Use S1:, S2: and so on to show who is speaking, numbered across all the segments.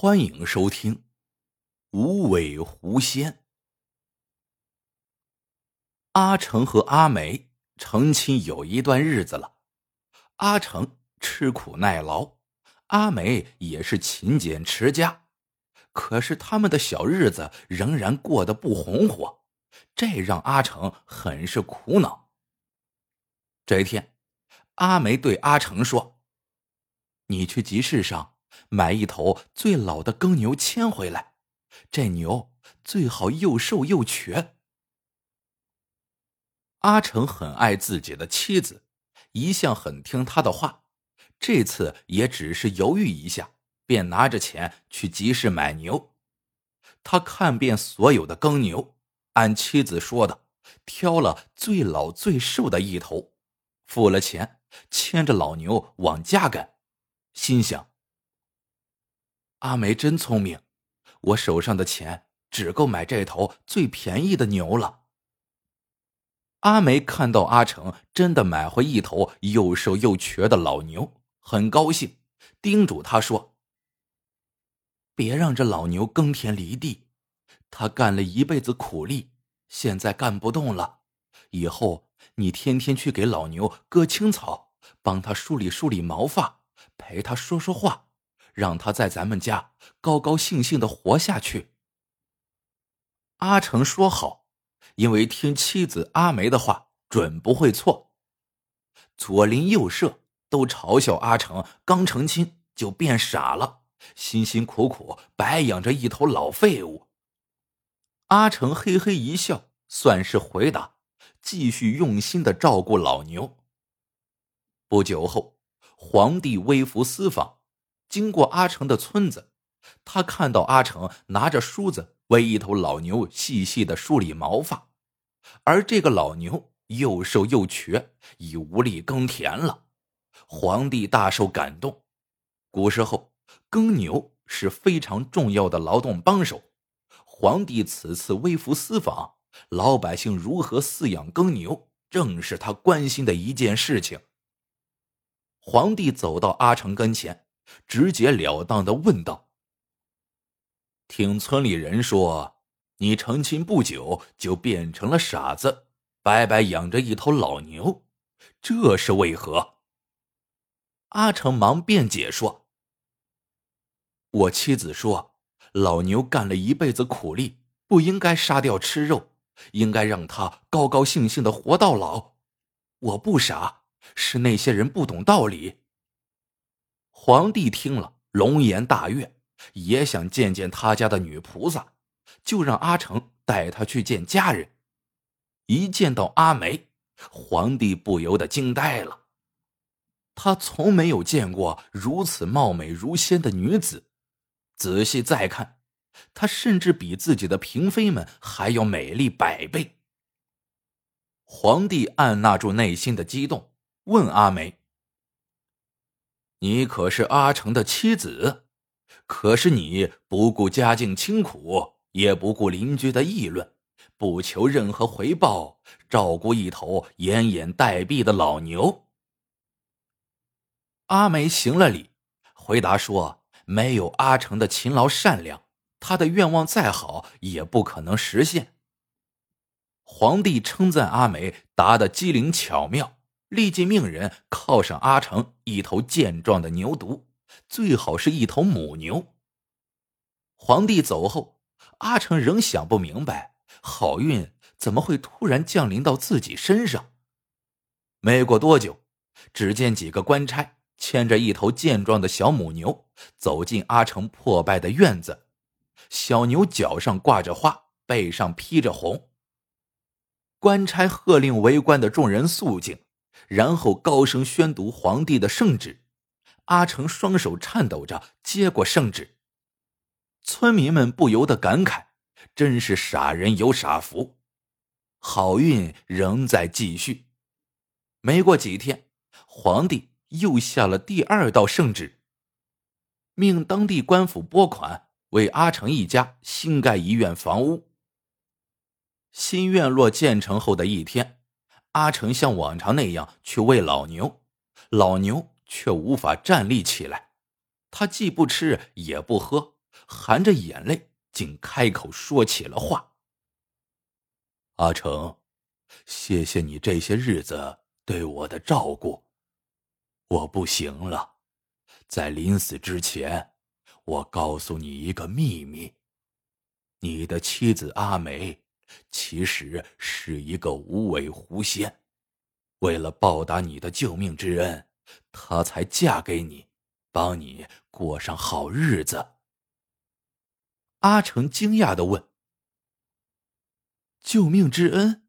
S1: 欢迎收听《无尾狐仙》。阿成和阿梅成亲有一段日子了，阿成吃苦耐劳，阿梅也是勤俭持家。可是他们的小日子仍然过得不红火，这让阿成很是苦恼。这一天，阿梅对阿成说：“你去集市上。”买一头最老的耕牛牵回来，这牛最好又瘦又瘸。阿成很爱自己的妻子，一向很听他的话，这次也只是犹豫一下，便拿着钱去集市买牛。他看遍所有的耕牛，按妻子说的，挑了最老最瘦的一头，付了钱，牵着老牛往家赶，心想。阿梅真聪明，我手上的钱只够买这头最便宜的牛了。阿梅看到阿成真的买回一头又瘦又瘸的老牛，很高兴，叮嘱他说：“别让这老牛耕田犁地，他干了一辈子苦力，现在干不动了。以后你天天去给老牛割青草，帮他梳理梳理毛发，陪他说说话。”让他在咱们家高高兴兴的活下去。阿成说好，因为听妻子阿梅的话，准不会错。左邻右舍都嘲笑阿成刚成亲就变傻了，辛辛苦苦白养着一头老废物。阿成嘿嘿一笑，算是回答，继续用心的照顾老牛。不久后，皇帝微服私访。经过阿成的村子，他看到阿成拿着梳子为一头老牛细细的梳理毛发，而这个老牛又瘦又瘸，已无力耕田了。皇帝大受感动。古时候，耕牛是非常重要的劳动帮手。皇帝此次微服私访，老百姓如何饲养耕牛，正是他关心的一件事情。皇帝走到阿成跟前。直截了当的问道：“听村里人说，你成亲不久就变成了傻子，白白养着一头老牛，这是为何？”阿成忙辩解说：“我妻子说，老牛干了一辈子苦力，不应该杀掉吃肉，应该让他高高兴兴的活到老。我不傻，是那些人不懂道理。”皇帝听了，龙颜大悦，也想见见他家的女菩萨，就让阿成带他去见家人。一见到阿梅，皇帝不由得惊呆了。他从没有见过如此貌美如仙的女子，仔细再看，她甚至比自己的嫔妃们还要美丽百倍。皇帝按捺住内心的激动，问阿梅。你可是阿成的妻子，可是你不顾家境清苦，也不顾邻居的议论，不求任何回报，照顾一头奄奄待毙的老牛。阿梅行了礼，回答说：“没有阿成的勤劳善良，他的愿望再好也不可能实现。”皇帝称赞阿梅答得机灵巧妙。立即命人犒赏阿成一头健壮的牛犊，最好是一头母牛。皇帝走后，阿成仍想不明白，好运怎么会突然降临到自己身上。没过多久，只见几个官差牵着一头健壮的小母牛走进阿成破败的院子。小牛脚上挂着花，背上披着红。官差喝令围观的众人肃静。然后高声宣读皇帝的圣旨，阿成双手颤抖着接过圣旨。村民们不由得感慨：“真是傻人有傻福，好运仍在继续。”没过几天，皇帝又下了第二道圣旨，命当地官府拨款为阿成一家新盖一院房屋。新院落建成后的一天。阿成像往常那样去喂老牛，老牛却无法站立起来。他既不吃也不喝，含着眼泪，竟开口说起了话：“阿成，谢谢你这些日子对我的照顾。我不行了，在临死之前，我告诉你一个秘密：你的妻子阿梅，其实是一个无尾狐仙。为了报答你的救命之恩，她才嫁给你。”帮你过上好日子。阿成惊讶的问：“救命之恩，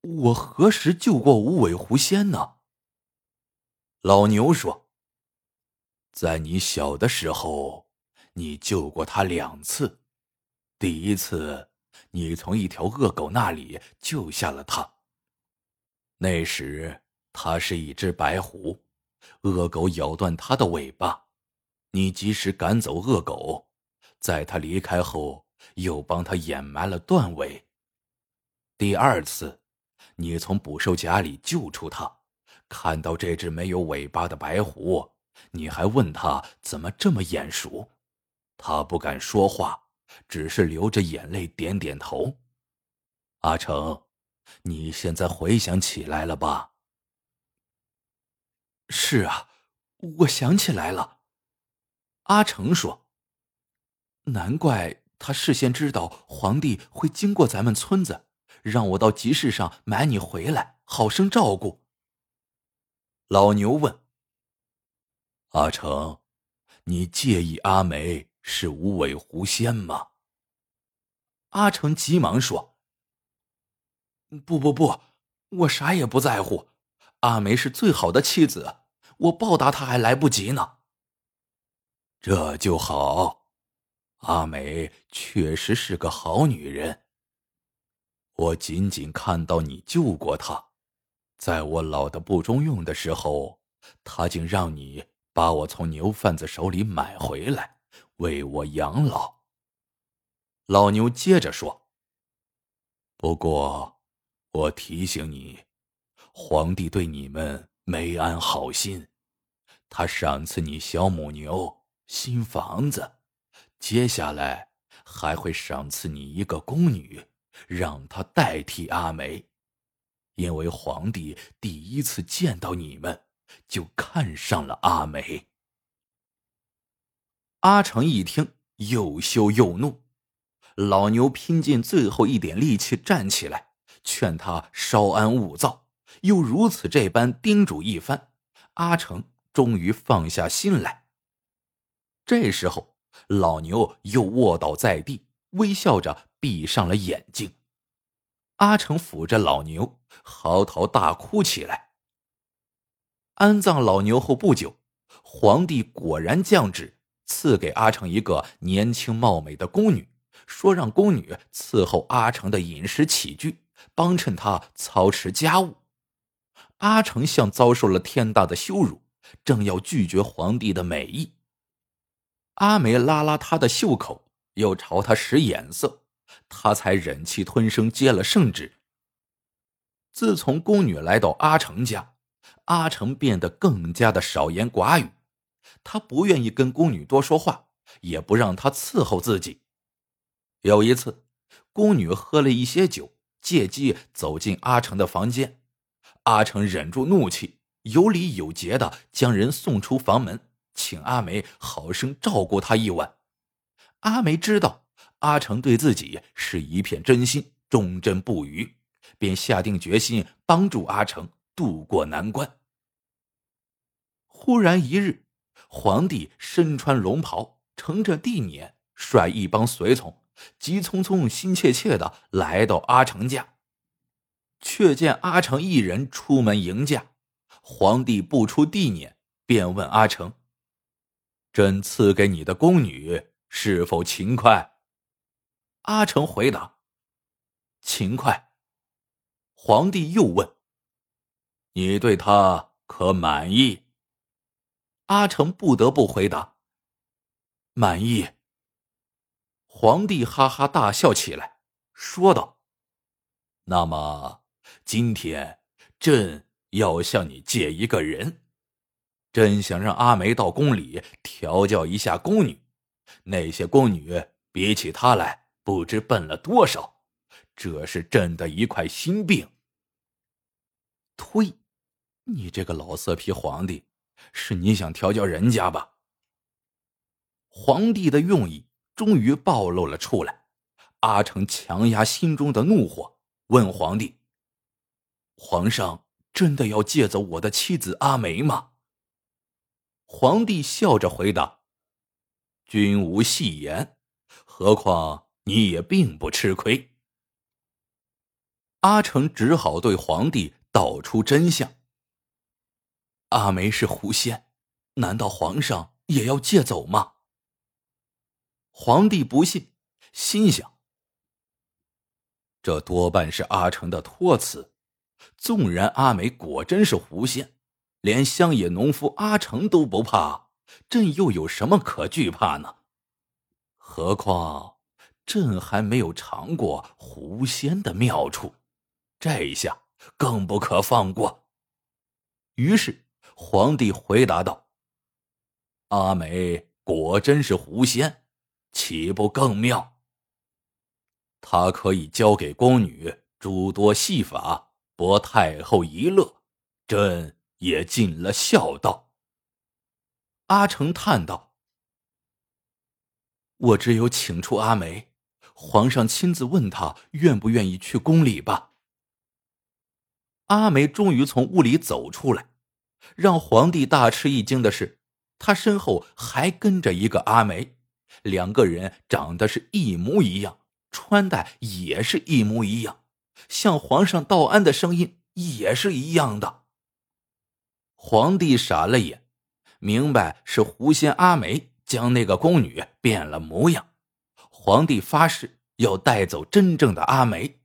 S1: 我何时救过无尾狐仙呢？”老牛说：“在你小的时候，你救过他两次。第一次，你从一条恶狗那里救下了他。那时，他是一只白狐。”恶狗咬断他的尾巴，你及时赶走恶狗，在他离开后又帮他掩埋了断尾。第二次，你从捕兽夹里救出他，看到这只没有尾巴的白狐，你还问他怎么这么眼熟，他不敢说话，只是流着眼泪点点头。阿成，你现在回想起来了吧？是啊，我想起来了。阿成说：“难怪他事先知道皇帝会经过咱们村子，让我到集市上买你回来，好生照顾。”老牛问：“阿成，你介意阿梅是无尾狐仙吗？”阿成急忙说：“不不不，我啥也不在乎。”阿梅是最好的妻子，我报答她还来不及呢。这就好，阿梅确实是个好女人。我仅仅看到你救过她，在我老的不中用的时候，她竟让你把我从牛贩子手里买回来，为我养老。老牛接着说：“不过，我提醒你。”皇帝对你们没安好心，他赏赐你小母牛、新房子，接下来还会赏赐你一个宫女，让她代替阿梅，因为皇帝第一次见到你们，就看上了阿梅。阿成一听，又羞又怒，老牛拼尽最后一点力气站起来，劝他稍安勿躁。又如此这般叮嘱一番，阿成终于放下心来。这时候，老牛又卧倒在地，微笑着闭上了眼睛。阿成抚着老牛，嚎啕大哭起来。安葬老牛后不久，皇帝果然降旨赐给阿成一个年轻貌美的宫女，说让宫女伺候阿成的饮食起居，帮衬他操持家务。阿成像遭受了天大的羞辱，正要拒绝皇帝的美意。阿梅拉拉他的袖口，又朝他使眼色，他才忍气吞声接了圣旨。自从宫女来到阿成家，阿成变得更加的少言寡语。他不愿意跟宫女多说话，也不让她伺候自己。有一次，宫女喝了一些酒，借机走进阿成的房间。阿成忍住怒气，有礼有节的将人送出房门，请阿梅好生照顾他一晚。阿梅知道阿成对自己是一片真心，忠贞不渝，便下定决心帮助阿成渡过难关。忽然一日，皇帝身穿龙袍，乘着地辇，率一帮随从，急匆匆、心切切的来到阿成家。却见阿成一人出门迎驾，皇帝不出地辇，便问阿成：“朕赐给你的宫女是否勤快？”阿成回答：“勤快。”皇帝又问：“你对她可满意？”阿成不得不回答：“满意。”皇帝哈哈大笑起来，说道：“那么。”今天，朕要向你借一个人。朕想让阿梅到宫里调教一下宫女，那些宫女比起她来，不知笨了多少。这是朕的一块心病。
S2: 呸！你这个老色批皇帝，是你想调教人家吧？
S1: 皇帝的用意终于暴露了出来。阿成强压心中的怒火，问皇帝：“皇上真的要借走我的妻子阿梅吗？”皇帝笑着回答：“君无戏言，何况你也并不吃亏。”阿成只好对皇帝道出真相：“
S2: 阿梅是狐仙，难道皇上也要借走吗？”
S1: 皇帝不信，心想。这多半是阿成的托词。纵然阿梅果真是狐仙，连乡野农夫阿成都不怕，朕又有什么可惧怕呢？何况朕还没有尝过狐仙的妙处，这一下更不可放过。于是皇帝回答道：“阿梅果真是狐仙，岂不更妙？”他可以教给宫女诸多戏法，博太后一乐，朕也尽了孝道。
S2: 阿成叹道：“我只有请出阿梅，皇上亲自问他愿不愿意去宫里吧。”
S1: 阿梅终于从屋里走出来，让皇帝大吃一惊的是，他身后还跟着一个阿梅，两个人长得是一模一样。穿戴也是一模一样，向皇上道安的声音也是一样的。皇帝傻了眼，明白是狐仙阿梅将那个宫女变了模样。皇帝发誓要带走真正的阿梅，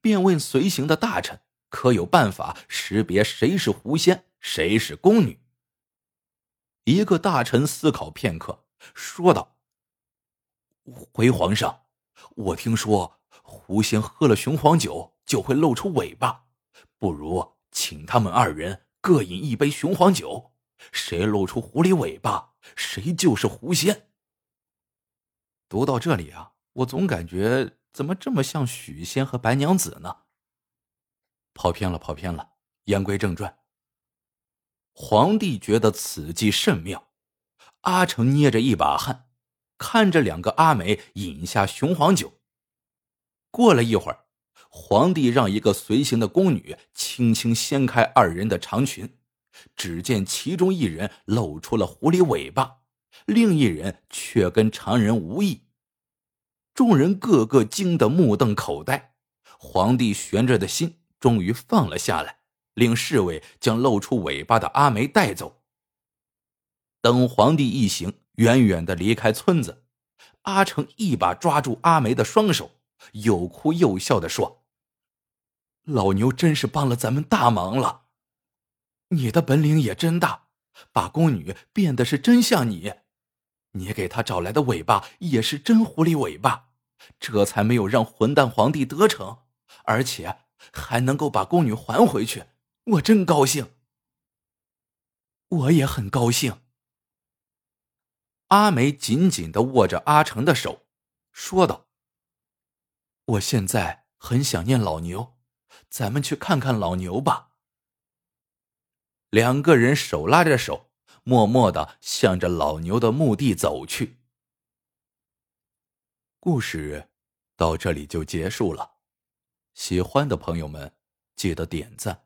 S1: 便问随行的大臣：“可有办法识别谁是狐仙，谁是宫女？”一个大臣思考片刻，说道：“回皇上。”我听说狐仙喝了雄黄酒就会露出尾巴，不如请他们二人各饮一杯雄黄酒，谁露出狐狸尾巴，谁就是狐仙。
S2: 读到这里啊，我总感觉怎么这么像许仙和白娘子呢？跑偏了，跑偏了。言归正传，
S1: 皇帝觉得此计甚妙，阿成捏着一把汗。看着两个阿美饮下雄黄酒。过了一会儿，皇帝让一个随行的宫女轻轻掀开二人的长裙，只见其中一人露出了狐狸尾巴，另一人却跟常人无异。众人个个惊得目瞪口呆，皇帝悬着的心终于放了下来，令侍卫将露出尾巴的阿梅带走。等皇帝一行。远远的离开村子，阿成一把抓住阿梅的双手，又哭又笑的说：“老牛真是帮了咱们大忙了，你的本领也真大，把宫女变得是真像你，你给他找来的尾巴也是真狐狸尾巴，这才没有让混蛋皇帝得逞，而且还能够把宫女还回去，我真高兴。
S2: 我也很高兴。”
S1: 阿梅紧紧的握着阿成的手，说道：“
S2: 我现在很想念老牛，咱们去看看老牛吧。”
S1: 两个人手拉着手，默默的向着老牛的墓地走去。故事到这里就结束了，喜欢的朋友们记得点赞、